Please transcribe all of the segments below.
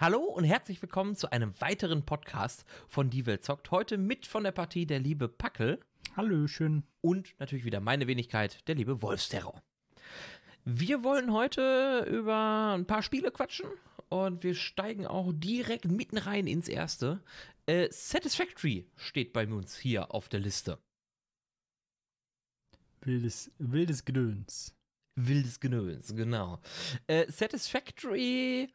Hallo und herzlich willkommen zu einem weiteren Podcast von Die Welt zockt. Heute mit von der Partie der liebe Packel. Hallöchen. Und natürlich wieder meine Wenigkeit, der liebe Wolfsterror. Wir wollen heute über ein paar Spiele quatschen und wir steigen auch direkt mitten rein ins erste. Äh, Satisfactory steht bei uns hier auf der Liste. Wildes, wildes Gedöns. Wildes Genöns, genau. Äh, Satisfactory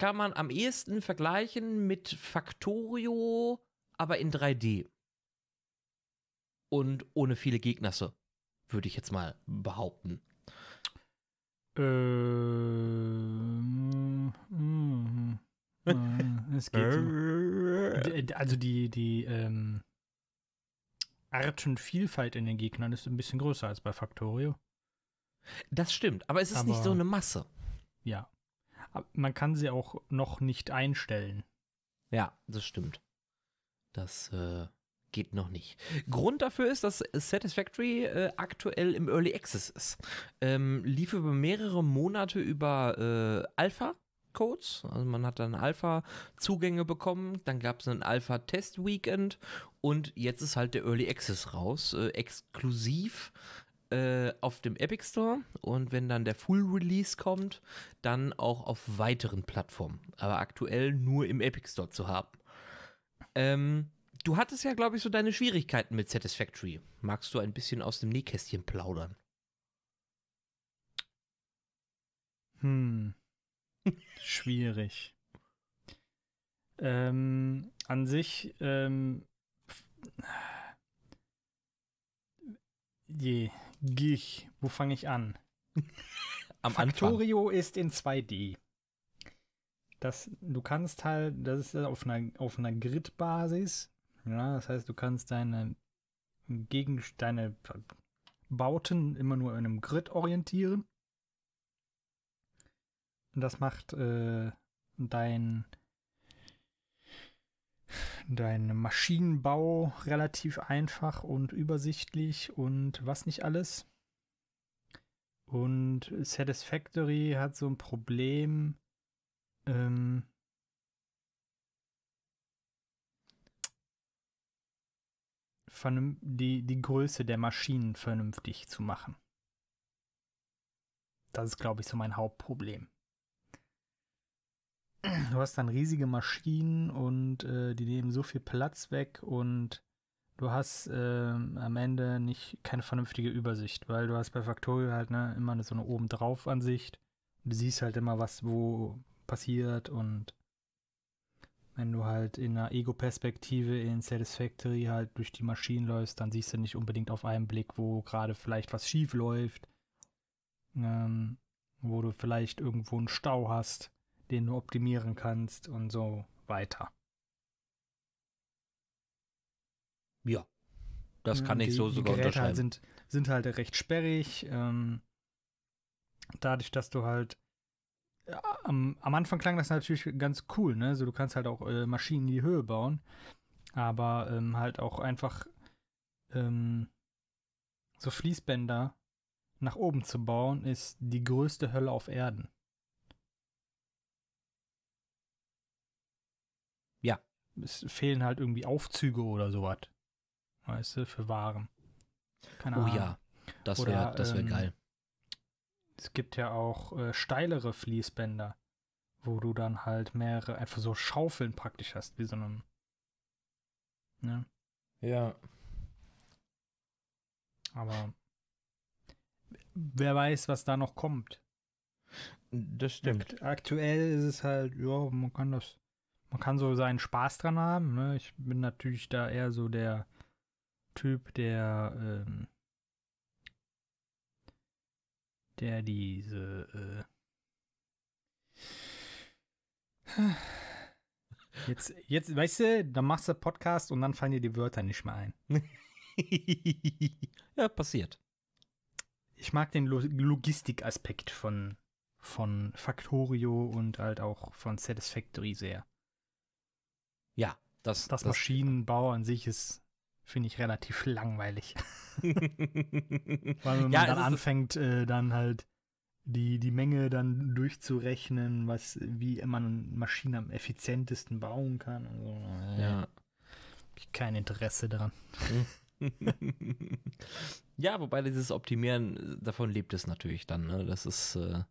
kann man am ehesten vergleichen mit Factorio, aber in 3D. Und ohne viele Gegnerse, würde ich jetzt mal behaupten. Ähm, mm, mm, es geht so. D- Also die, die ähm, Artenvielfalt in den Gegnern ist ein bisschen größer als bei Factorio. Das stimmt, aber es ist nicht Aber- so eine Masse. Ja. Man kann sie auch noch nicht einstellen. Ja, das stimmt. Das äh, geht noch nicht. Grund dafür ist, dass Satisfactory äh, aktuell im Early Access ist. Ähm, lief über mehrere Monate über äh, Alpha-Codes. Also man hat dann Alpha-Zugänge bekommen. Dann gab es ein Alpha-Test-Weekend. Und jetzt ist halt der Early Access raus. Äh, exklusiv äh, auf dem Epic Store. Und wenn dann der Full Release kommt, dann auch auf weiteren Plattformen. Aber aktuell nur im Epic Store zu haben. Ähm, du hattest ja, glaube ich, so deine Schwierigkeiten mit Satisfactory. Magst du ein bisschen aus dem Nähkästchen plaudern? Hm. Schwierig. Ähm, an sich, ähm, f- Gich, wo fange ich an? Am Anfang. Factorio ist in 2D. Das, du kannst halt, das ist auf einer, auf einer Grid-Basis. Ja, das heißt, du kannst deine gegen deine Bauten immer nur in einem Grid orientieren. Und das macht äh, dein dein Maschinenbau relativ einfach und übersichtlich und was nicht alles. Und Satisfactory hat so ein Problem. Ähm, die, die Größe der Maschinen vernünftig zu machen. Das ist, glaube ich, so mein Hauptproblem. Du hast dann riesige Maschinen und äh, die nehmen so viel Platz weg und du hast ähm, am Ende nicht keine vernünftige Übersicht, weil du hast bei Factorio halt ne, immer so eine obendrauf Ansicht. Du siehst halt immer, was wo passiert und wenn du halt in einer Ego-Perspektive in Satisfactory halt durch die Maschinen läufst, dann siehst du nicht unbedingt auf einen Blick, wo gerade vielleicht was schief läuft, ähm, wo du vielleicht irgendwo einen Stau hast, den du optimieren kannst und so weiter. Ja. Das kann ich die, so sogar die Geräte halt sind, sind halt recht sperrig. Ähm, dadurch, dass du halt ja, am, am Anfang klang das natürlich ganz cool, ne? Also du kannst halt auch äh, Maschinen in die Höhe bauen, aber ähm, halt auch einfach ähm, so Fließbänder nach oben zu bauen, ist die größte Hölle auf Erden. Ja. Es fehlen halt irgendwie Aufzüge oder sowas. Weißt du, für Waren. Keine oh Ahnung. ja. Das wäre das wär ähm, geil. Es gibt ja auch äh, steilere Fließbänder, wo du dann halt mehrere, einfach so Schaufeln praktisch hast, wie so einem. Ne? Ja. Aber wer weiß, was da noch kommt. Das stimmt. Akt aktuell ist es halt, ja, man kann das, man kann so seinen Spaß dran haben. Ne? Ich bin natürlich da eher so der Typ, der, ähm, der diese, äh, jetzt, jetzt, weißt du, dann machst du Podcast und dann fallen dir die Wörter nicht mehr ein. ja, passiert. Ich mag den Lo Logistikaspekt von, von Factorio und halt auch von Satisfactory sehr. Ja, das, Das Maschinenbau an sich ist, finde ich, relativ langweilig. Weil wenn man Ja, es dann anfängt, äh, dann halt die, die Menge dann durchzurechnen, was, wie man Maschinen am effizientesten bauen kann. Also, Ja. Ich kein Interesse daran. ja, wobei dieses Optimieren, davon lebt es natürlich dann. Ne? Das ist äh,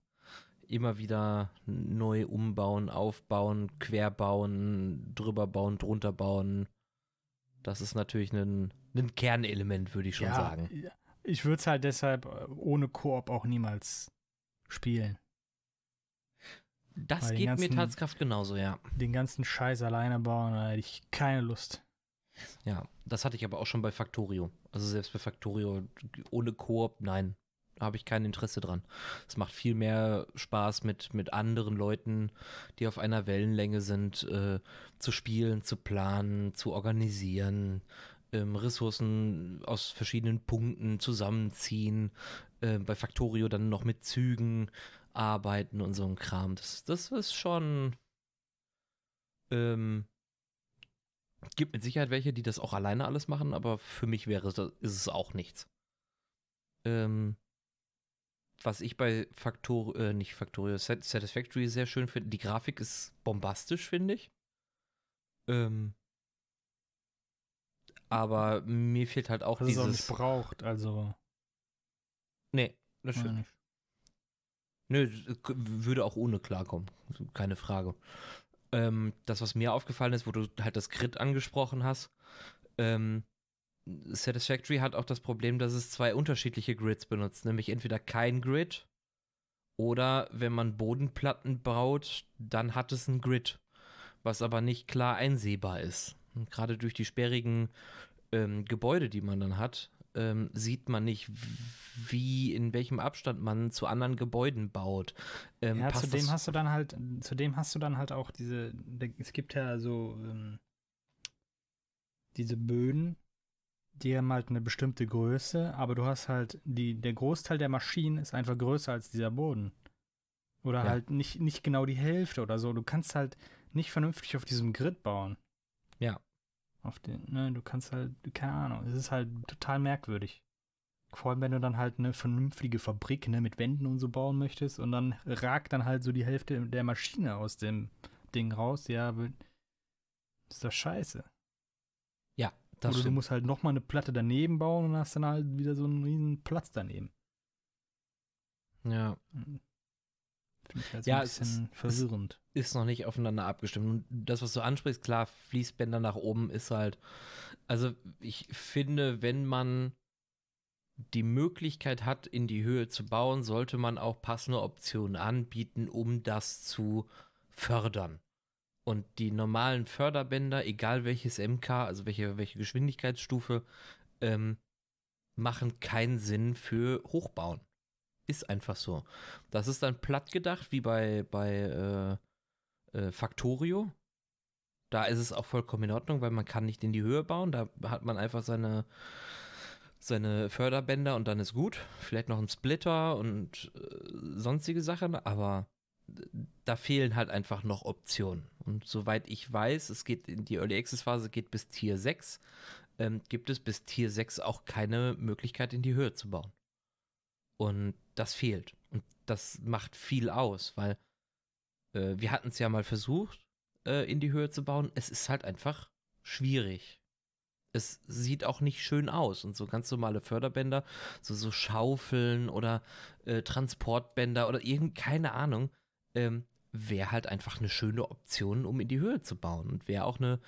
immer wieder neu umbauen, aufbauen, querbauen, drüber bauen, drunter bauen. Das ist natürlich ein, ein Kernelement, würde ich schon ja, sagen. Ich würde es halt deshalb äh, ohne Koop auch niemals spielen. Das Weil geht mir ganzen- Tatskraft genauso, ja. Den ganzen Scheiß alleine bauen, da hätte ich keine Lust. Ja, das hatte ich aber auch schon bei Factorio. Also selbst bei Factorio ohne Koop, nein, habe ich kein Interesse dran. Es macht viel mehr Spaß mit, mit anderen Leuten, die auf einer Wellenlänge sind, äh, zu spielen, zu planen, zu organisieren, ähm, Ressourcen aus verschiedenen Punkten zusammenziehen, äh, bei Factorio dann noch mit Zügen arbeiten und so ein Kram. Das, das ist schon. Ähm, gibt mit Sicherheit welche, die das auch alleine alles machen, aber für mich wäre ist es auch nichts. Ähm, was ich bei Factor, äh, nicht Factorio, Sat- Satisfactory sehr schön finde, die Grafik ist bombastisch, finde ich. Ähm, aber mir fehlt halt auch auch dieses. nicht braucht, also. nee, das stimmt. nicht. Nö, k- würde auch ohne klarkommen. Keine Frage. Ähm, das, was mir aufgefallen ist, wo du halt das Grid angesprochen hast, ähm, Satisfactory hat auch das Problem, dass es zwei unterschiedliche Grids benutzt, nämlich entweder kein Grid oder wenn man Bodenplatten baut, dann hat es ein Grid, was aber nicht klar einsehbar ist. Und gerade durch die sperrigen ähm, Gebäude, die man dann hat, ähm, sieht man nicht, wie, in welchem Abstand man zu anderen Gebäuden baut. Ähm, Ja, zudem hast du dann halt, zudem hast du dann halt auch diese, es gibt ja so ähm, diese Böden, die haben halt eine bestimmte Größe, aber du hast halt, die, der Großteil der Maschinen ist einfach größer als dieser Boden. Oder Ja. halt nicht, nicht genau die Hälfte oder so. Du kannst halt nicht vernünftig auf diesem Grid bauen. Ja. Auf den, ne, du kannst halt, keine Ahnung, es ist halt total merkwürdig. Vor allem, wenn du dann halt eine vernünftige Fabrik, ne, mit Wänden und so bauen möchtest und dann ragt dann halt so die Hälfte der Maschine aus dem Ding raus, ja, ist doch scheiße. Das Oder du musst halt nochmal eine Platte daneben bauen und hast dann halt wieder so einen riesen Platz daneben. Ja, ich halt so Ja, ein bisschen ist- verwirrend. ist noch nicht aufeinander abgestimmt. Und das, was du ansprichst, klar, Fließbänder nach oben ist halt. Also, ich finde, wenn man die Möglichkeit hat, in die Höhe zu bauen, sollte man auch passende Optionen anbieten, um das zu fördern. Und die normalen Förderbänder, egal welches MK, also welche, welche Geschwindigkeitsstufe, ähm, machen keinen Sinn für Hochbauen. Ist einfach so. Das ist dann platt gedacht, wie bei, bei äh, äh, Factorio. Da ist es auch vollkommen in Ordnung, weil man kann nicht in die Höhe bauen. Da hat man einfach seine, seine Förderbänder und dann ist gut. Vielleicht noch ein Splitter und äh, sonstige Sachen, aber da fehlen halt einfach noch Optionen. Und soweit ich weiß, es geht in die Early Access Phase geht bis Tier 6, ähm, gibt es bis Tier 6 auch keine Möglichkeit in die Höhe zu bauen. Und das fehlt. Und das macht viel aus, weil äh, wir hatten es ja mal versucht, äh, in die Höhe zu bauen. Es ist halt einfach schwierig. Es sieht auch nicht schön aus. Und so ganz normale Förderbänder, so, so Schaufeln oder äh, Transportbänder oder irgend, keine Ahnung, ähm, wäre halt einfach eine schöne Option, um in die Höhe zu bauen. Und wäre auch eine,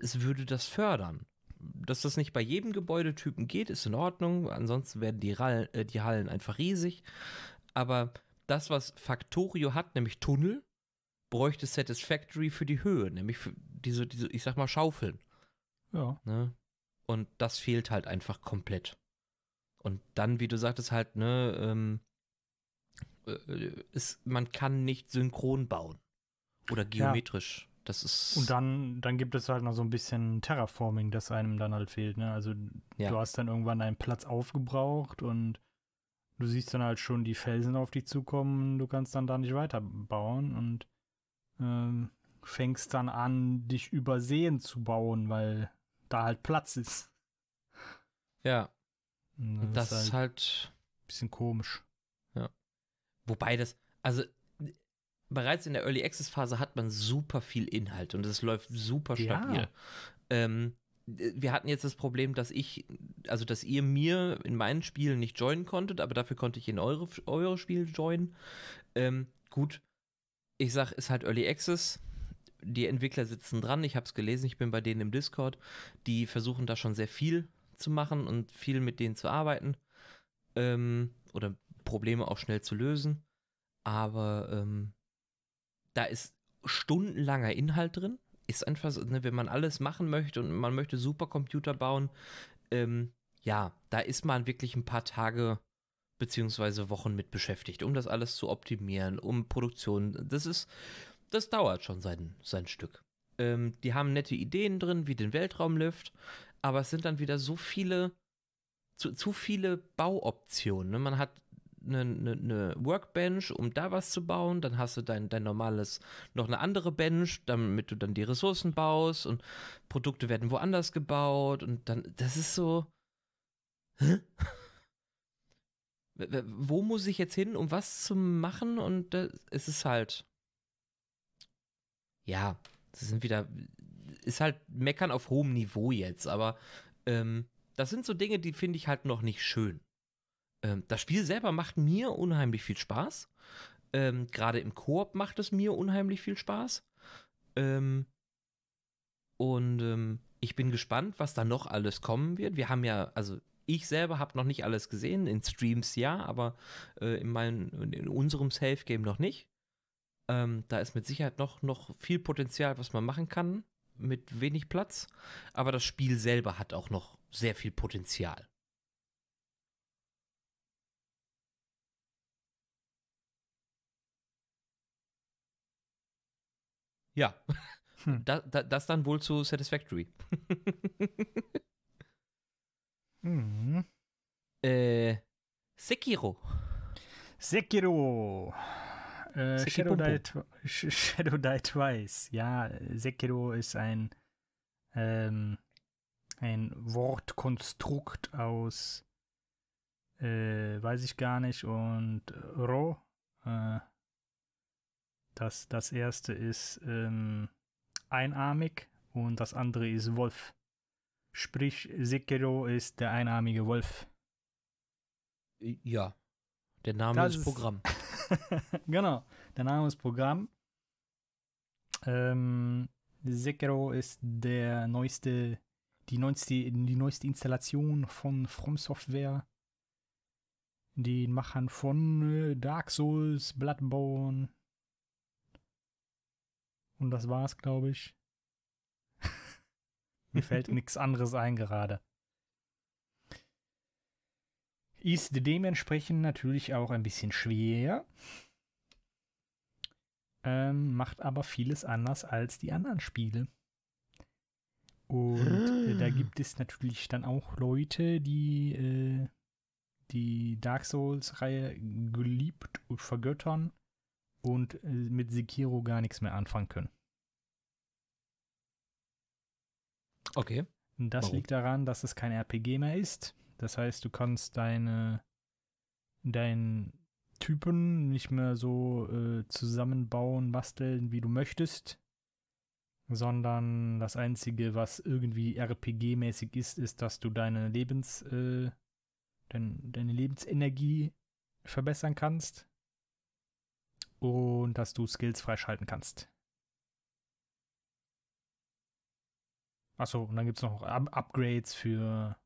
es würde das fördern. Dass das nicht bei jedem Gebäudetypen geht, ist in Ordnung. Ansonsten werden die, Rall, äh, die Hallen einfach riesig. Aber das, was Factorio hat, nämlich Tunnel, bräuchte Satisfactory für die Höhe, nämlich für diese, diese ich sag mal, Schaufeln. Ja. Ne? Und das fehlt halt einfach komplett. Und dann, wie du sagtest, halt, ne, ähm, äh, ist, man kann nicht synchron bauen. Oder geometrisch. Das ist. Und dann, dann gibt es halt noch so ein bisschen Terraforming, das einem dann halt fehlt. Ne? Also Ja. du hast dann irgendwann einen Platz aufgebraucht und du siehst dann halt schon die Felsen auf dich zukommen. Du kannst dann da nicht weiterbauen und ähm, fängst dann an, dich übersehen zu bauen, weil da halt Platz ist. ja, Und und das ist halt halt. ein bisschen komisch. Wobei das, also bereits in der Early Access Phase hat man super viel Inhalt und es läuft super stabil. Ja. Ähm, wir hatten jetzt das Problem, dass ich, also dass ihr mir in meinen Spielen nicht joinen konntet, aber dafür konnte ich in eure, eure Spiele joinen. Ähm, gut, ich sag, ist halt Early Access. Die Entwickler sitzen dran, ich habe es gelesen, ich bin bei denen im Discord. Die versuchen da schon sehr viel zu machen und viel mit denen zu arbeiten. Ähm, oder Probleme auch schnell zu lösen. Aber ähm, da ist stundenlanger Inhalt drin. Ist einfach, ne, wenn man alles machen möchte und man möchte Supercomputer bauen, ähm, ja, da ist man wirklich ein paar Tage beziehungsweise Wochen mit beschäftigt, um das alles zu optimieren, um Produktion. Das ist, das dauert schon sein, sein Stück. Ähm, die haben nette Ideen drin, wie den Weltraumlift, aber es sind dann wieder so viele, zu, zu viele Bauoptionen. Ne? Man hat eine, eine, eine, Workbench, um da was zu bauen. Dann hast du dein, dein normales, noch eine andere Bench, damit du dann die Ressourcen baust und Produkte werden woanders gebaut und dann, das ist so. Hä? Wo muss ich jetzt hin, um was zu machen? Und äh, es ist halt. Ja, das sind wieder. Ist halt Meckern auf hohem Niveau jetzt, aber ähm, das sind so Dinge, die finde ich halt noch nicht schön. Ähm, das Spiel selber macht mir unheimlich viel Spaß. Ähm, Gerade im Koop macht es mir unheimlich viel Spaß. Ähm, und ähm, ich bin gespannt, was da noch alles kommen wird. Wir haben ja, also ich selber habe noch nicht alles gesehen, in Streams ja, aber äh, in, mein, in unserem Safe Game noch nicht. Ähm, da ist mit Sicherheit noch, noch viel Potenzial, was man machen kann, mit wenig Platz. Aber das Spiel selber hat auch noch sehr viel Potenzial. Ja. Hm. Da, da, das dann wohl zu Satisfactory. mhm. äh, Sekiro. Sekiro. Äh, Shadow, Die, Shadow Die Twice. Ja, Sekiro ist ein, ähm, ein Wortkonstrukt aus, äh, weiß ich gar nicht, und Ro. Äh, das, das erste ist ähm, einarmig und das andere ist Wolf. Sprich, Sekiro ist der einarmige Wolf. Ja, der Name das ist Programm. genau, der Name ist Programm. Ähm, Sekiro ist der neueste, die neueste, die neueste Installation von From Software. Den Machern von äh, Dark Souls, Bloodborne, und das war's, glaube ich. Mir fällt nichts anderes ein gerade. Ist dementsprechend natürlich auch ein bisschen schwer. Ähm, macht aber vieles anders als die anderen Spiele. Und äh, da ah. gibt es natürlich dann auch Leute, die äh, die Dark Souls-Reihe geliebt und vergöttern und äh, mit Sekiro gar nichts mehr anfangen können. Okay. Das Warum? liegt daran, dass es kein RPG mehr ist. Das heißt, du kannst deine deinen Typen nicht mehr so äh, zusammenbauen, basteln, wie du möchtest, sondern das einzige, was irgendwie RPG-mäßig ist, ist, dass du deine Lebens äh, dein, deine Lebensenergie verbessern kannst und dass du Skills freischalten kannst. Achso, und dann gibt es noch Up Upgrades für,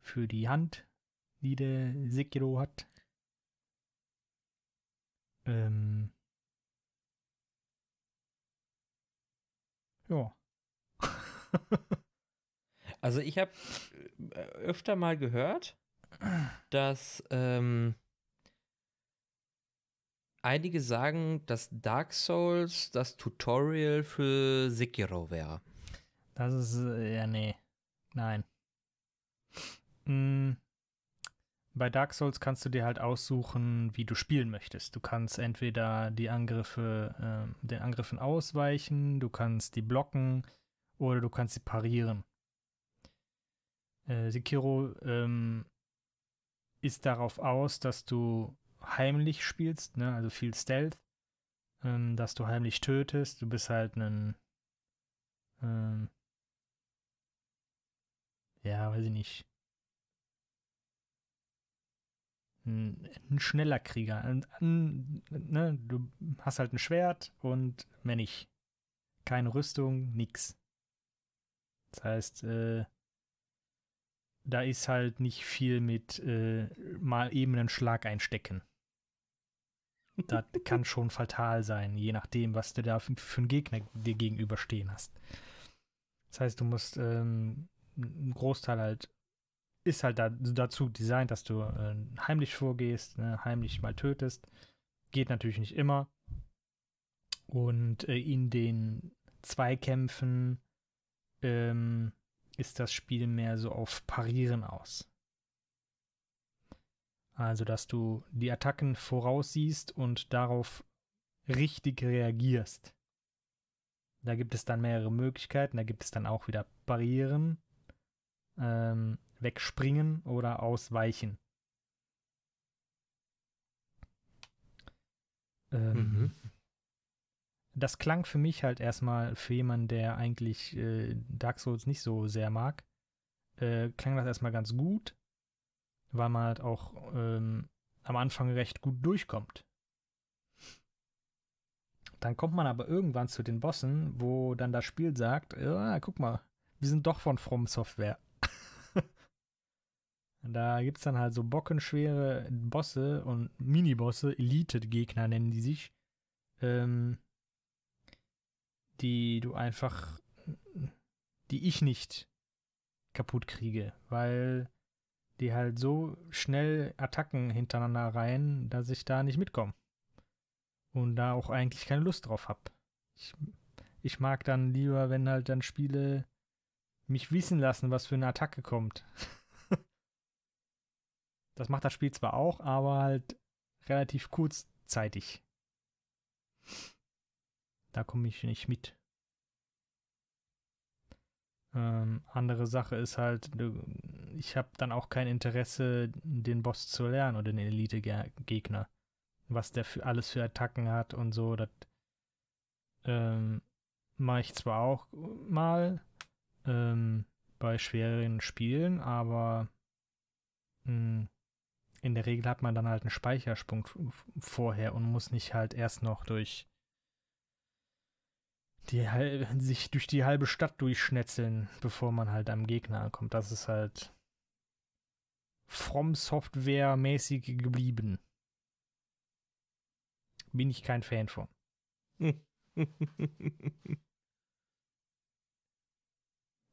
für die Hand, die der Sekiro hat. Ähm. Ja. also ich habe äh, öfter mal gehört, dass ähm, einige sagen, dass Dark Souls das Tutorial für Sekiro wäre. Das ist, äh, ja, nee. Nein. Hm. Bei Dark Souls kannst du dir halt aussuchen, wie du spielen möchtest. Du kannst entweder die Angriffe, äh, den Angriffen ausweichen, du kannst die blocken oder du kannst sie parieren. Äh, Sekiro ähm, ist darauf aus, dass du heimlich spielst, ne? also viel Stealth, ähm, dass du heimlich tötest. Du bist halt ein, ähm, ja, weiß ich nicht, ein, ein schneller Krieger. Ein, ein, ne? Du hast halt ein Schwert und mehr nicht. Keine Rüstung, nix. Das heißt, äh, da ist halt nicht viel mit äh, mal eben einen Schlag einstecken. Das kann schon fatal sein, je nachdem, was du da für, für einen Gegner dir gegenüberstehen hast. Das heißt, du musst ähm, einen Großteil halt ist halt da, dazu designt, dass du äh, heimlich vorgehst, ne, heimlich mal tötest. Geht natürlich nicht immer. Und äh, in den Zweikämpfen ähm, ist das Spiel mehr so auf Parieren aus. Also, dass du die Attacken voraussiehst und darauf richtig reagierst. Da gibt es dann mehrere Möglichkeiten. Da gibt es dann auch wieder Barrieren. Ähm, wegspringen oder ausweichen. Ähm, mhm. Das klang für mich halt erstmal für jemanden, der eigentlich äh, Dark Souls nicht so sehr mag, äh, klang das erstmal ganz gut, weil man halt auch ähm, am Anfang recht gut durchkommt. Dann kommt man aber irgendwann zu den Bossen, wo dann das Spiel sagt, ja, guck mal, wir sind doch von From Software. Da gibt es dann halt so bockenschwere Bosse und Minibosse, Elite-Gegner nennen die sich, ähm, die du einfach, die ich nicht kaputt kriege, weil die halt so schnell Attacken hintereinander rein, dass ich da nicht mitkomme. Und da auch eigentlich keine Lust drauf habe. Ich, ich mag dann lieber, wenn halt dann Spiele mich wissen lassen, was für eine Attacke kommt. Das macht das Spiel zwar auch, aber halt relativ kurzzeitig. Da komme ich nicht mit. Ähm, andere Sache ist halt, ich habe dann auch kein Interesse, den Boss zu lernen oder den Elite-Gegner. Was der für alles für Attacken hat und so. Das ähm, mache ich zwar auch mal ähm, bei schwereren Spielen, aber mh, hm, in der Regel hat man dann halt einen Speichersprung vorher und muss nicht halt erst noch durch die sich durch die halbe Stadt durchschnetzeln, bevor man halt am Gegner ankommt. Das ist halt From Software mäßig geblieben. Bin ich kein Fan von.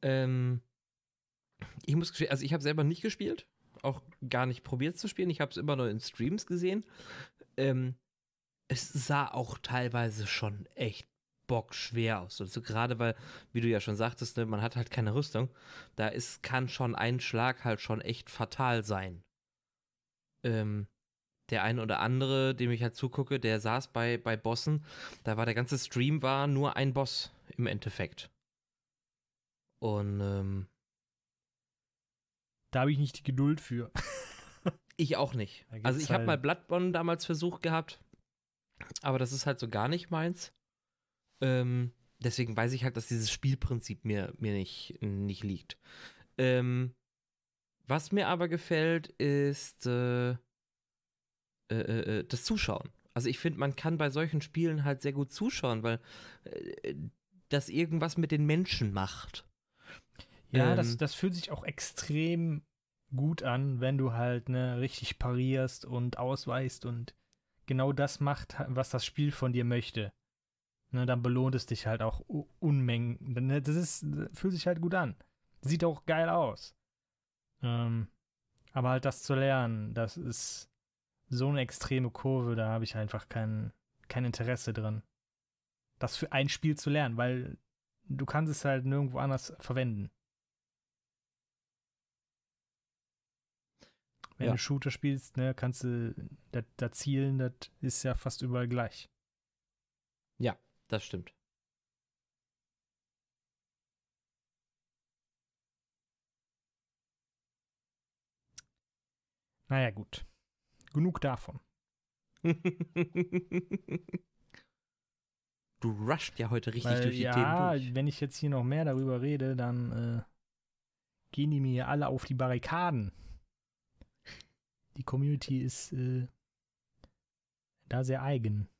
ähm, ich muss gestehen, also ich habe selber nicht gespielt auch gar nicht probiert zu spielen. Ich habe es immer nur in Streams gesehen. Ähm, es sah auch teilweise schon echt bockschwer aus. Also gerade weil, wie du ja schon sagtest, ne, man hat halt keine Rüstung. Da ist, kann schon ein Schlag halt schon echt fatal sein. Ähm, der eine oder andere, dem ich halt zugucke, der saß bei, bei Bossen, da war der ganze Stream war nur ein Boss im Endeffekt. Und ähm, da habe ich nicht die Geduld für. ich auch nicht. Also ich habe halt mal Bloodborne damals versucht gehabt, aber das ist halt so gar nicht meins. Ähm, deswegen weiß ich halt, dass dieses Spielprinzip mir, mir nicht, nicht liegt. Ähm, was mir aber gefällt, ist äh, äh, äh, äh das Zuschauen. Also ich finde, man kann bei solchen Spielen halt sehr gut zuschauen, weil äh, das irgendwas mit den Menschen macht. Ja, ähm, das, das fühlt sich auch extrem gut an, wenn du halt ne, richtig parierst und ausweichst und genau das macht, was das Spiel von dir möchte. Ne, dann belohnt es dich halt auch Unmengen. Ne, das ist, fühlt sich halt gut an. Sieht auch geil aus. Ähm, aber halt das zu lernen, das ist so eine extreme Kurve, da habe ich einfach kein, kein Interesse drin. Das für ein Spiel zu lernen, weil du kannst es halt nirgendwo anders verwenden. Wenn ja. du Shooter spielst, ne, kannst du da, da zielen, das ist ja fast überall gleich. Ja, das stimmt. Naja, gut. Genug davon. du rusht ja heute richtig Weil, durch die ja, Themen durch. wenn ich jetzt hier noch mehr darüber rede, dann äh, gehen die mir alle auf die Barrikaden. Die Community ist äh, da sehr eigen.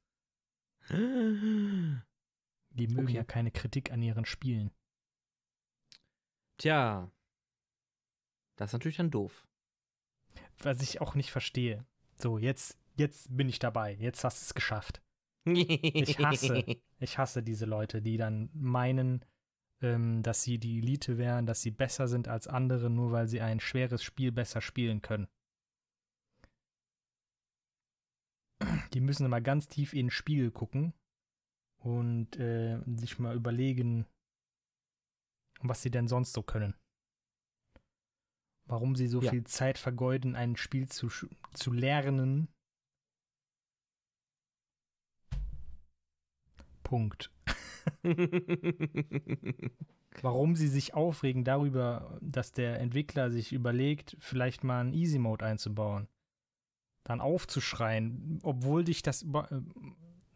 Die mögen Okay. ja keine Kritik an ihren Spielen. Tja. Das ist natürlich dann doof. Was ich auch nicht verstehe. So, jetzt, jetzt bin ich dabei. Jetzt hast du es geschafft. Ich hasse. Ich hasse diese Leute, die dann meinen, ähm, dass sie die Elite wären, dass sie besser sind als andere, nur weil sie ein schweres Spiel besser spielen können. Die müssen immer ganz tief in den Spiegel gucken und äh, sich mal überlegen, was sie denn sonst so können. Warum sie so Ja. viel Zeit vergeuden, ein Spiel zu, zu lernen. Punkt. warum sie sich aufregen darüber, dass der Entwickler sich überlegt, vielleicht mal einen Easy Mode einzubauen. Dann aufzuschreien, obwohl dich das äh,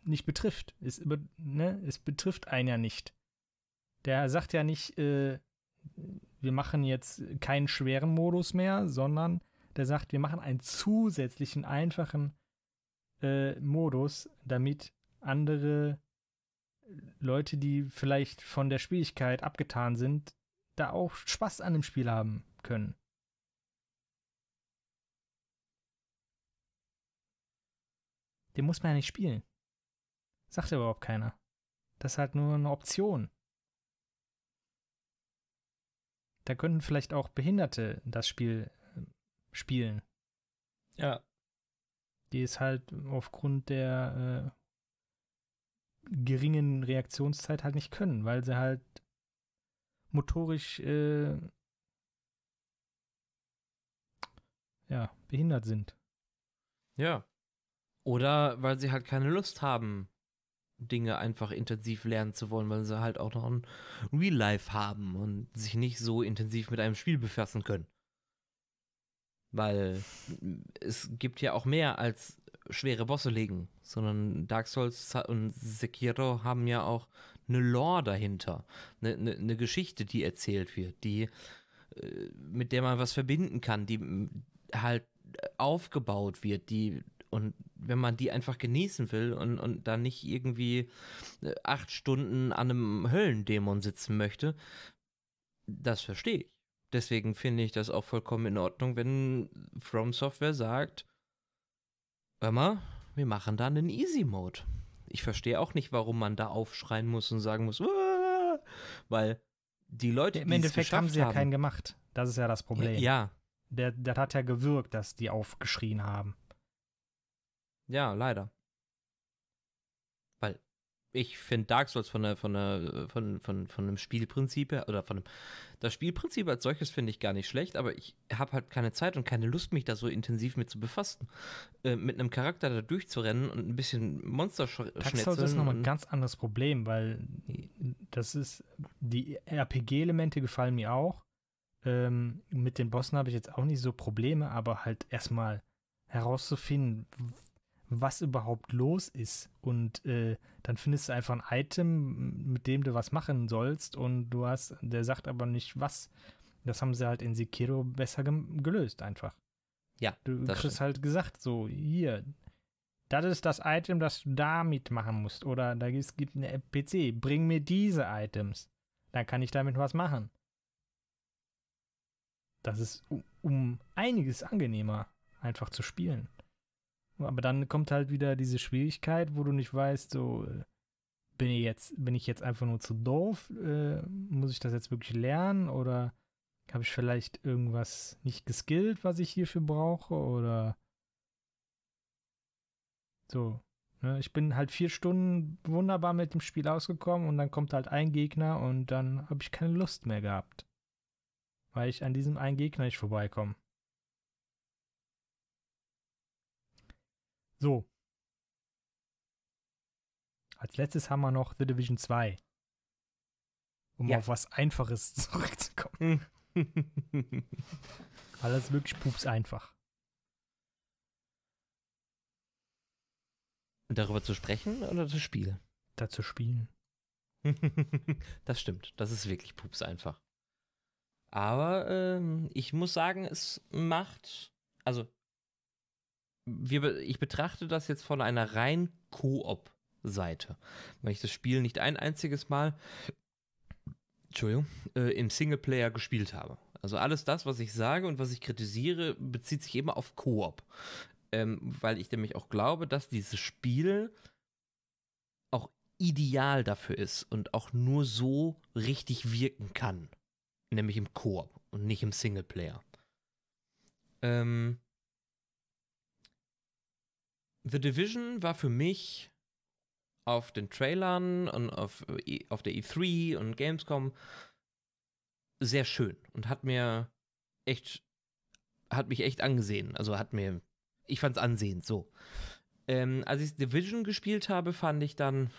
nicht betrifft. Es, ne? es betrifft einen ja nicht. Der sagt ja nicht, äh, wir machen jetzt keinen schweren Modus mehr, sondern der sagt, wir machen einen zusätzlichen, einfachen äh, Modus, damit andere Leute, die vielleicht von der Schwierigkeit abgetan sind, da auch Spaß an dem Spiel haben können. Den muss man ja nicht spielen. Sagt ja überhaupt keiner. Das ist halt nur eine Option. Da könnten vielleicht auch Behinderte das Spiel äh, spielen, ja. die es halt aufgrund der äh, geringen Reaktionszeit halt nicht können, weil sie halt motorisch äh, ja, behindert sind. Ja. Oder weil sie halt keine Lust haben, Dinge einfach intensiv lernen zu wollen, weil sie halt auch noch ein Real Life haben und sich nicht so intensiv mit einem Spiel befassen können. Weil es gibt ja auch mehr als schwere Bosse legen, sondern Dark Souls und Sekiro haben ja auch eine Lore dahinter, eine, eine, eine Geschichte, die erzählt wird, die äh, mit der man was verbinden kann, die halt aufgebaut wird, die und wenn man die einfach genießen will und, und da nicht irgendwie äh, acht Stunden an einem Höllendämon sitzen möchte, das verstehe ich. Deswegen finde ich das auch vollkommen in Ordnung, wenn From Software sagt, hör mal, wir machen da einen Easy Mode. Ich verstehe auch nicht, warum man da aufschreien muss und sagen muss, "Uah!" weil die Leute, Im die Endeffekt haben sie ja haben, keinen gemacht. Das ist ja das Problem. ja, Der, das hat ja gewirkt, dass die aufgeschrien haben. Ja, leider. Weil ich finde Dark Souls von der, von der, von, von, von einem Spielprinzip her, oder von dem, das Spielprinzip als solches finde ich gar nicht schlecht, aber ich habe halt keine Zeit und keine Lust, mich da so intensiv mit zu befassen. Äh, mit einem Charakter da durchzurennen und ein bisschen Monster sch Dark Souls ist schnetzeln nochmal ein ganz anderes Problem, weil das ist, die RPG-Elemente gefallen mir auch. Ähm, mit den Bossen habe ich jetzt auch nicht so Probleme, aber halt erstmal herauszufinden, was überhaupt los ist. Und äh, dann findest du einfach ein Item, mit dem du was machen sollst und du hast, der sagt aber nicht was. Das haben sie halt in Sekiro besser gelöst einfach. Ja, Du kriegst stimmt. halt gesagt, so, hier, das ist das Item, das du damit machen musst. Oder da gibt es eine PC, bring mir diese Items. Dann kann ich damit was machen. Das ist um, um einiges angenehmer, einfach zu spielen. Aber dann kommt halt wieder diese Schwierigkeit, wo du nicht weißt, so, äh, bin ich jetzt, bin ich jetzt einfach nur zu doof? Äh, muss ich das jetzt wirklich lernen? Oder habe ich vielleicht irgendwas nicht geskillt, was ich hierfür brauche? Oder so. Ne? Ich bin halt vier Stunden wunderbar mit dem Spiel ausgekommen und dann kommt halt ein Gegner und dann habe ich keine Lust mehr gehabt. Weil ich an diesem einen Gegner nicht vorbeikomme. So. Als letztes haben wir noch The Division 2. Um Ja. auf was Einfaches zurückzukommen. Das ist wirklich pups einfach. Darüber zu sprechen oder das Spiel? Da zu spielen. das stimmt. Das ist wirklich pups einfach. Aber ähm, ich muss sagen, es macht, also wir, ich betrachte das jetzt von einer rein Koop-Seite, weil ich das Spiel nicht ein einziges Mal, Entschuldigung, äh, im Singleplayer gespielt habe. Also alles das, was ich sage und was ich kritisiere, bezieht sich immer auf Koop, ähm, weil ich nämlich auch glaube, dass dieses Spiel auch ideal dafür ist und auch nur so richtig wirken kann, nämlich im Koop und nicht im Singleplayer. Ähm, The Division war für mich auf den Trailern und auf, äh, auf der E3 und Gamescom sehr schön und hat mir echt, hat mich echt angesehen. Also hat mir, ich fand's ansehend, so. Ähm, als ich Division gespielt habe, fand ich dann,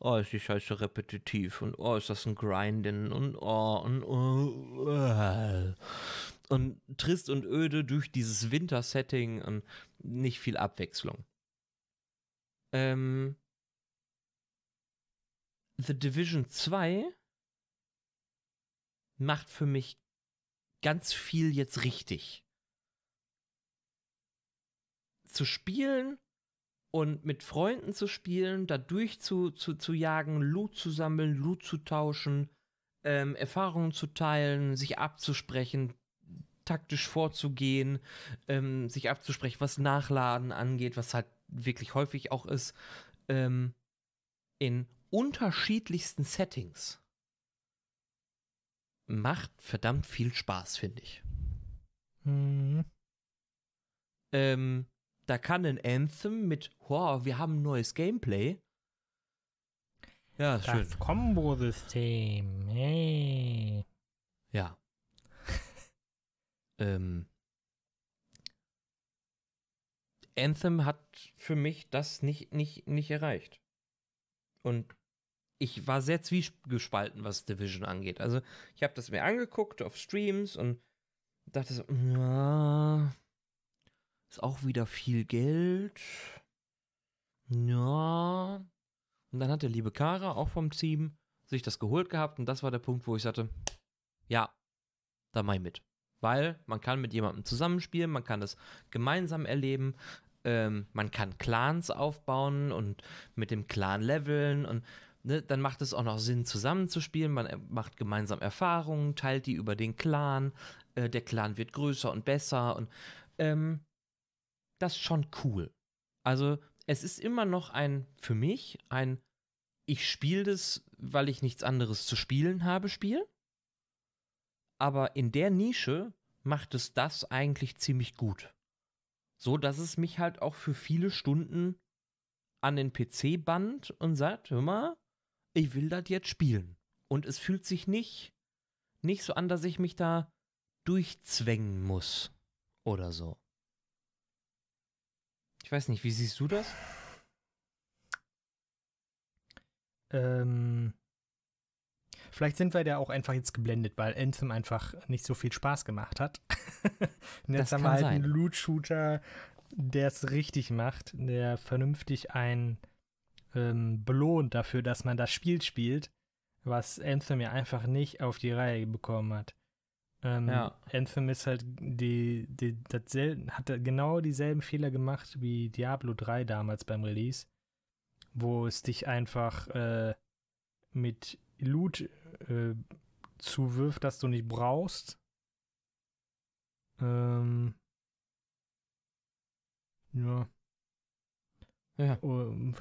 oh, ist die Scheiße repetitiv und oh, ist das ein Grinden und oh, und oh, uh, und trist und öde durch dieses Winter-Setting und nicht viel Abwechslung. Ähm, The Division 2 macht für mich ganz viel jetzt richtig. Zu spielen und mit Freunden zu spielen, da durch zu, zu, zu jagen, Loot zu sammeln, Loot zu tauschen, ähm, Erfahrungen zu teilen, sich abzusprechen, taktisch vorzugehen, ähm, sich abzusprechen, was Nachladen angeht, was halt wirklich häufig auch ist, ähm, in unterschiedlichsten Settings macht verdammt viel Spaß, finde ich. Mhm. Ähm, da kann ein Anthem mit, wow, wir haben ein neues Gameplay. Ja, das schön. Combo-System, hey. Ja. Ähm, Anthem hat für mich das nicht, nicht, nicht erreicht. Und ich war sehr zwiegespalten, was Division angeht. Also, ich habe das mir angeguckt auf Streams und dachte so, ja, ist auch wieder viel Geld. Ja. Und dann hat der liebe Kara, auch vom Team, sich das geholt gehabt und das war der Punkt, wo ich sagte, ja, da mach ich mit. Weil man kann mit jemandem zusammenspielen, man kann das gemeinsam erleben, ähm, man kann Clans aufbauen und mit dem Clan leveln und ne, dann macht es auch noch Sinn, zusammenzuspielen. Man äh, macht gemeinsam Erfahrungen, teilt die über den Clan. Äh, der Clan wird größer und besser und ähm, das ist schon cool. Also es ist immer noch ein, für mich, ein, ich spiele das, weil ich nichts anderes zu spielen habe, Spiel. Aber in der Nische macht es das eigentlich ziemlich gut. So dass es mich halt auch für viele Stunden an den PC band und sagt, hör mal, ich will das jetzt spielen. Und es fühlt sich nicht, nicht so an, dass ich mich da durchzwängen muss. Oder so. Ich weiß nicht, wie siehst du das? Ähm, vielleicht sind wir da auch einfach jetzt geblendet, weil Anthem einfach nicht so viel Spaß gemacht hat. Und jetzt das haben wir halt sein. einen Loot-Shooter, der es richtig macht, der vernünftig ein ähm, belohnt dafür, dass man das Spiel spielt, was Anthem ja einfach nicht auf die Reihe bekommen hat. Ähm, ja. Anthem ist halt die, die hat genau dieselben Fehler gemacht wie Diablo 3 damals beim Release, wo es dich einfach äh, mit Loot äh, zuwirft, das du nicht brauchst. Ähm, ja. Ja. Um,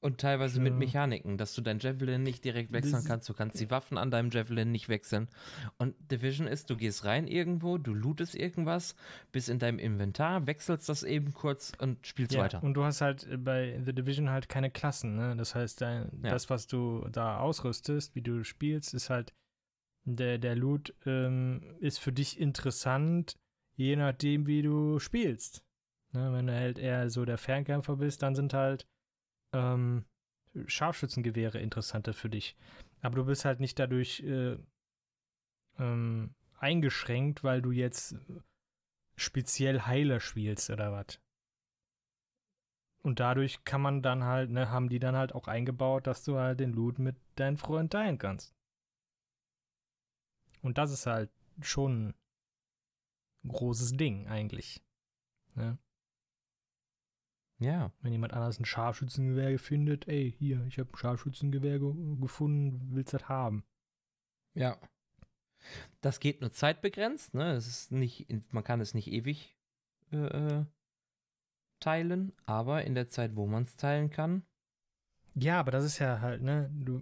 und teilweise ja. mit Mechaniken, dass du dein Javelin nicht direkt wechseln kannst. Du kannst die Waffen an deinem Javelin nicht wechseln. Und Division ist, du gehst rein irgendwo, du lootest irgendwas, bist in deinem Inventar, wechselst das eben kurz und spielst ja, weiter. Und du hast halt bei The Division halt keine Klassen. Ne? Das heißt, dein, ja. das, was du da ausrüstest, wie du spielst, ist halt der, der Loot ähm, ist für dich interessant, je nachdem, wie du spielst. Ne? Wenn du halt eher so der Fernkämpfer bist, dann sind halt ähm, Scharfschützengewehre interessanter für dich. Aber du bist halt nicht dadurch äh, ähm, eingeschränkt, weil du jetzt speziell Heiler spielst oder was. Und dadurch kann man dann halt, ne, haben die dann halt auch eingebaut, dass du halt den Loot mit deinen Freunden teilen kannst. Und das ist halt schon ein großes Ding eigentlich. Ne? Ja. Wenn jemand anders ein Scharfschützengewehr findet, ey, hier, ich habe ein Scharfschützengewehr ge gefunden, willst das haben? Ja. Das geht nur zeitbegrenzt, ne? Es ist nicht, man kann es nicht ewig äh, äh teilen, aber in der Zeit, wo man es teilen kann. Ja, aber das ist ja halt, ne, du.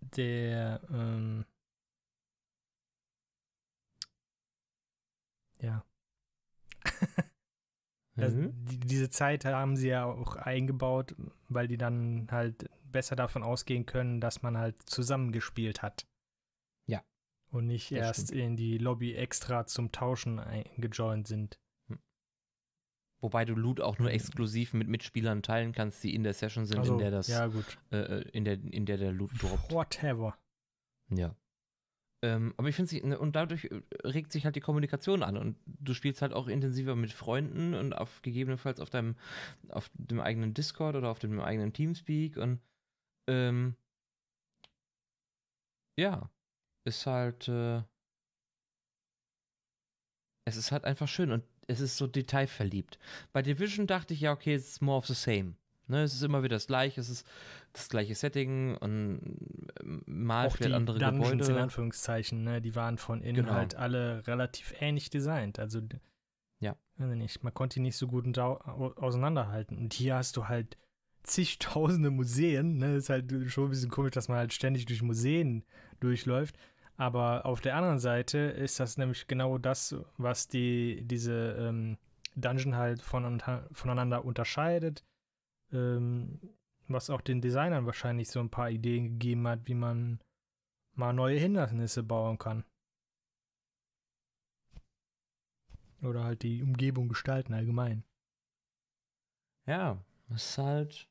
Der, ähm. Ja. Das, mhm. die, diese Zeit haben sie ja auch eingebaut, weil die dann halt besser davon ausgehen können, dass man halt zusammengespielt hat. Ja. Und nicht erst stimmt. in die Lobby extra zum Tauschen eingejoint sind. Wobei du Loot auch nur exklusiv mit Mitspielern teilen kannst, die in der Session sind, also, in der das, ja, gut. Äh, äh, in, der, in der der Loot droppt. Whatever. Ja. Ähm, aber ich finde ne, und dadurch äh, regt sich halt die Kommunikation an und du spielst halt auch intensiver mit Freunden und auf gegebenenfalls auf deinem, auf dem eigenen Discord oder auf dem eigenen Teamspeak und ähm, ja, ist halt, äh, es ist halt einfach schön und es ist so detailverliebt. Bei Division dachte ich ja, okay, es ist more of the same. Ne, es ist immer wieder das gleiche, es ist das gleiche Setting und ähm, mal Auch vielleicht andere Dungeons Gebäude. in Anführungszeichen, ne, die waren von innen genau. halt alle relativ ähnlich designt. Also, ja. Weiß nicht, man konnte die nicht so gut auseinanderhalten. Und hier hast du halt zigtausende Museen. Ne, ist halt schon ein bisschen komisch, dass man halt ständig durch Museen durchläuft. Aber auf der anderen Seite ist das nämlich genau das, was die, diese ähm, Dungeon halt von, voneinander unterscheidet. Ähm, was auch den Designern wahrscheinlich so ein paar Ideen gegeben hat, wie man mal neue Hindernisse bauen kann. Oder halt die Umgebung gestalten allgemein. Ja, es ist halt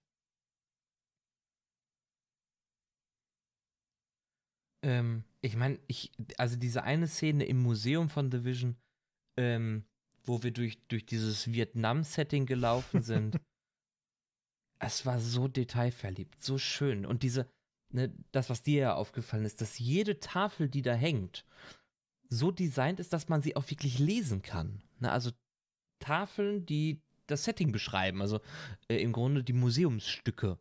Ähm, ich meine, ich, also diese eine Szene im Museum von Division, ähm, wo wir durch, durch dieses Vietnam-Setting gelaufen sind, es war so detailverliebt, so schön. Und diese, ne, das, was dir ja aufgefallen ist, dass jede Tafel, die da hängt, so designt ist, dass man sie auch wirklich lesen kann. Ne, also Tafeln, die das Setting beschreiben, also äh, im Grunde die Museumsstücke.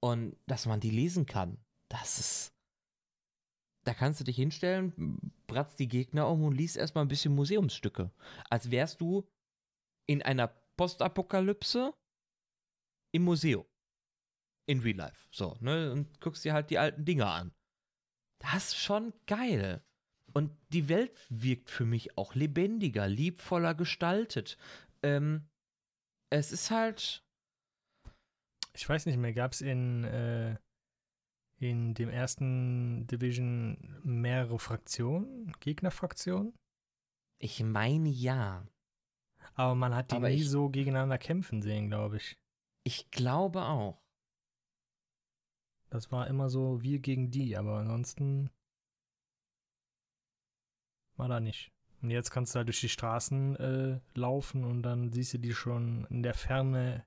Und dass man die lesen kann, das ist, da kannst du dich hinstellen, bratzt die Gegner um und liest erstmal ein bisschen Museumsstücke. Als wärst du in einer Postapokalypse im Museum. In Real Life. So, ne? Und guckst dir halt die alten Dinger an. Das ist schon geil. Und die Welt wirkt für mich auch lebendiger, liebvoller gestaltet. Ähm, es ist halt. Ich weiß nicht mehr, gab es in äh, in dem ersten Division mehrere Fraktionen, Gegnerfraktionen? Ich meine ja. Aber man hat die Aber nie so gegeneinander kämpfen sehen, glaube ich. Ich glaube auch. Das war immer so wir gegen die, aber ansonsten war da nicht. Und jetzt kannst du halt durch die Straßen äh, laufen und dann siehst du die schon in der Ferne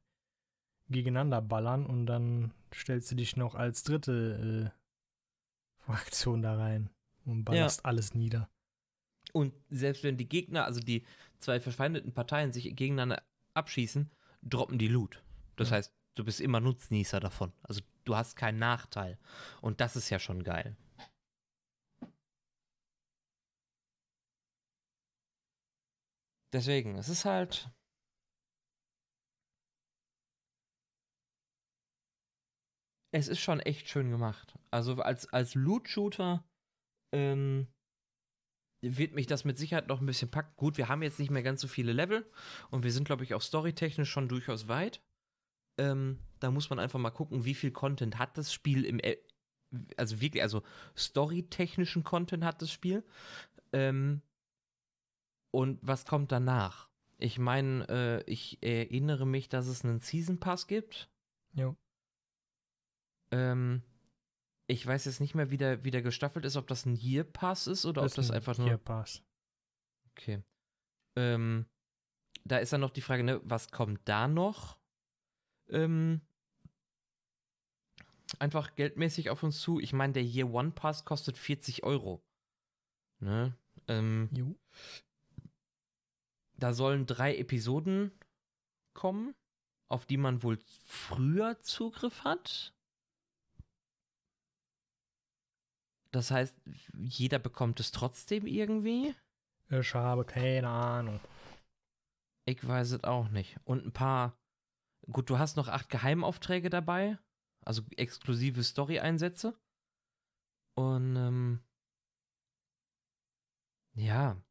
gegeneinander ballern und dann stellst du dich noch als dritte äh, Fraktion da rein und ballerst ja. alles nieder. Und selbst wenn die Gegner, also die zwei verfeindeten Parteien sich gegeneinander abschießen, droppen die Loot. Das ja. heißt, du bist immer Nutznießer davon. Also du hast keinen Nachteil. Und das ist ja schon geil. Deswegen, es ist halt, es ist schon echt schön gemacht. Also als, als Loot-Shooter ähm, wird mich das mit Sicherheit noch ein bisschen packen. Gut, wir haben jetzt nicht mehr ganz so viele Level und wir sind, glaube ich, auch storytechnisch schon durchaus weit. Ähm, da muss man einfach mal gucken, wie viel Content hat das Spiel im, e also wirklich, also storytechnischen Content hat das Spiel. Ähm, und was kommt danach? Ich meine, äh, ich erinnere mich, dass es einen Season Pass gibt. Jo. Ähm, ich weiß jetzt nicht mehr, wie der, wie der gestaffelt ist, ob das ein Year Pass ist oder das ob das einfach nur. Year Pass. Okay. Ähm, da ist dann noch die Frage, ne, was kommt da noch? Ähm, einfach geldmäßig auf uns zu. Ich meine, der Year One Pass kostet 40 Euro. Ne? Ähm, Jo. da sollen drei Episoden kommen, auf die man wohl früher Zugriff hat. Das heißt, jeder bekommt es trotzdem irgendwie. Ich habe keine Ahnung. Ich weiß es auch nicht. Und ein paar. Gut, du hast noch acht Geheimaufträge dabei. Also exklusive Story-Einsätze. Und ähm, ja,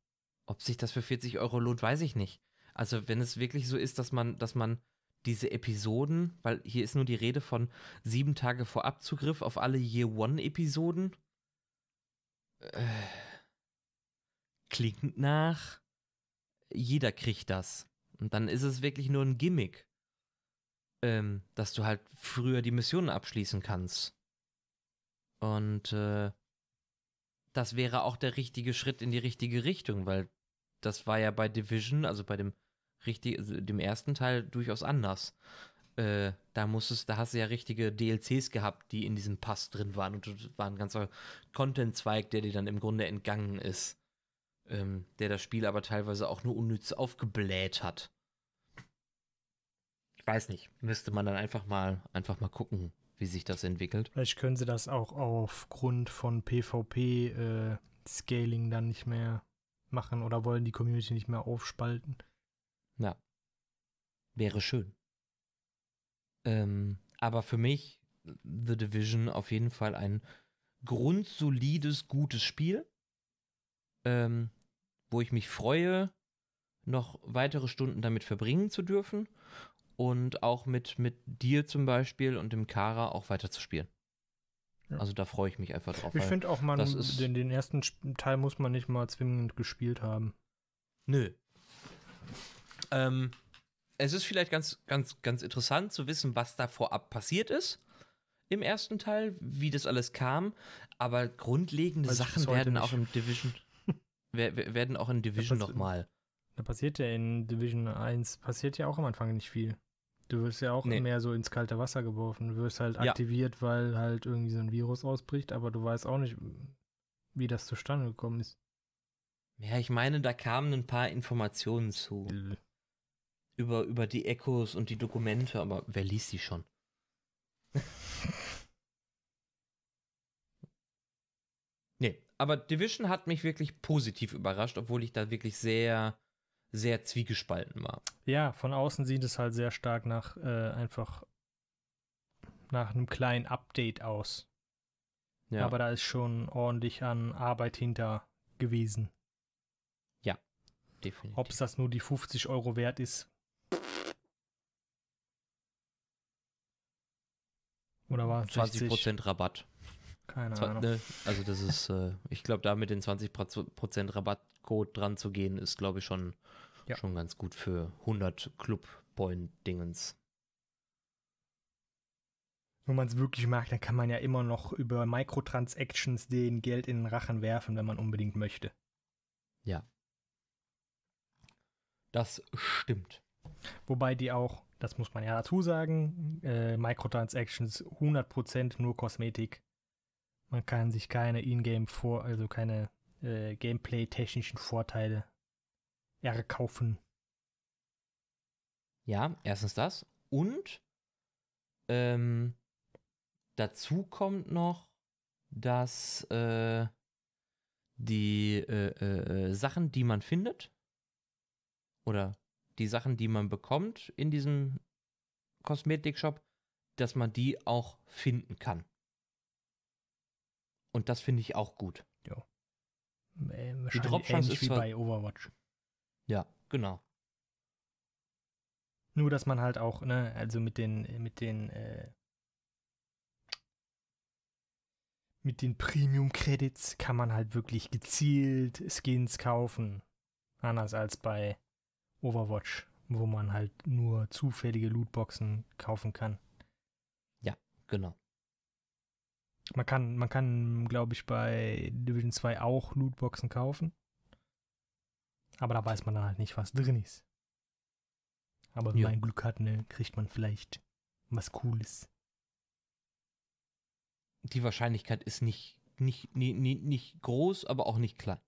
ob sich das für 40 Euro lohnt, weiß ich nicht. Also wenn es wirklich so ist, dass man, dass man diese Episoden, weil hier ist nur die Rede von sieben Tage vor Abzugriff auf alle Year One-Episoden. Äh, klingt nach, jeder kriegt das. Und dann ist es wirklich nur ein Gimmick, ähm, dass du halt früher die Missionen abschließen kannst. Und äh, das wäre auch der richtige Schritt in die richtige Richtung, weil das war ja bei Division, also bei dem richtig, also dem ersten Teil durchaus anders. Äh, da musstest, da hast du ja richtige DLCs gehabt, die in diesem Pass drin waren und das war ein ganzer Content-Zweig, der dir dann im Grunde entgangen ist. Ähm, der das Spiel aber teilweise auch nur unnütz aufgebläht hat. Ich weiß nicht. Müsste man dann einfach mal, einfach mal gucken, wie sich das entwickelt. Vielleicht können sie das auch aufgrund von PvP-Scaling dann nicht mehr machen oder wollen die Community nicht mehr aufspalten. Ja. Wäre schön. Ähm, aber für mich, The Division auf jeden Fall ein grundsolides, gutes Spiel, ähm, wo ich mich freue, noch weitere Stunden damit verbringen zu dürfen und auch mit, mit dir zum Beispiel und dem Kara auch weiter zu spielen. Ja. Also da freue ich mich einfach drauf. Ich finde auch, man, den, den ersten Teil muss man nicht mal zwingend gespielt haben. Nö. Ähm, es ist vielleicht ganz, ganz, ganz interessant zu wissen, was da vorab passiert ist im ersten Teil, wie das alles kam. Aber grundlegende Weiß Sachen werden nicht. auch im Division wer- wer- werden auch in Division nochmal. Da passiert ja in Division 1, passiert ja auch am Anfang nicht viel. Du wirst ja auch Nee. mehr so ins kalte Wasser geworfen. Du wirst halt Ja. aktiviert, weil halt irgendwie so ein Virus ausbricht, aber du weißt auch nicht, wie das zustande gekommen ist. Ja, ich meine, da kamen ein paar Informationen zu. Über, über die Echos und die Dokumente, aber wer liest die schon? nee, aber Division hat mich wirklich positiv überrascht, obwohl ich da wirklich sehr, sehr zwiegespalten war. Ja, von außen sieht es halt sehr stark nach äh, einfach nach einem kleinen Update aus. Ja, Aber da ist schon ordentlich an Arbeit hinter gewesen. definitiv. Ob es das nur die 50 Euro wert ist. Oder war es 60? 20% Rabatt. Keine Ahnung. ne? Also das ist, äh, ich glaube, da mit den 20% Rabattcode dran zu gehen, ist, glaube ich, schon, Ja. schon ganz gut für 100 Club-Point-Dingens. Wenn man es wirklich mag, dann kann man ja immer noch über Microtransactions den Geld in den Rachen werfen, wenn man unbedingt möchte. Das stimmt. Wobei die auch, das muss man ja dazu sagen, äh, Microtransactions 100% nur Kosmetik. Man kann sich keine Ingame vor, also keine äh, Gameplay-technischen Vorteile erkaufen. Ja, erstens das. Und ähm, dazu kommt noch, dass äh, die äh, äh, äh, Sachen, die man findet, oder die Sachen, die man bekommt in diesem Kosmetikshop, dass man die auch finden kann. Und das finde ich auch gut. Äh, wahrscheinlich Dropchance ähnlich ist wie bei Overwatch. Ja, genau. Nur, dass man halt auch, ne, also mit den, mit den, äh, mit den Premium-Credits kann man halt wirklich gezielt Skins kaufen. Anders als bei Overwatch, wo man halt nur zufällige Lootboxen kaufen kann. Genau. Man kann, man kann, glaube ich, bei Division 2 auch Lootboxen kaufen. Aber da weiß man dann halt nicht, was drin ist. Aber wenn Ja. man Glück hat, ne, kriegt man vielleicht was Cooles. Die Wahrscheinlichkeit ist nicht, nicht, nie, nicht groß, aber auch nicht klein.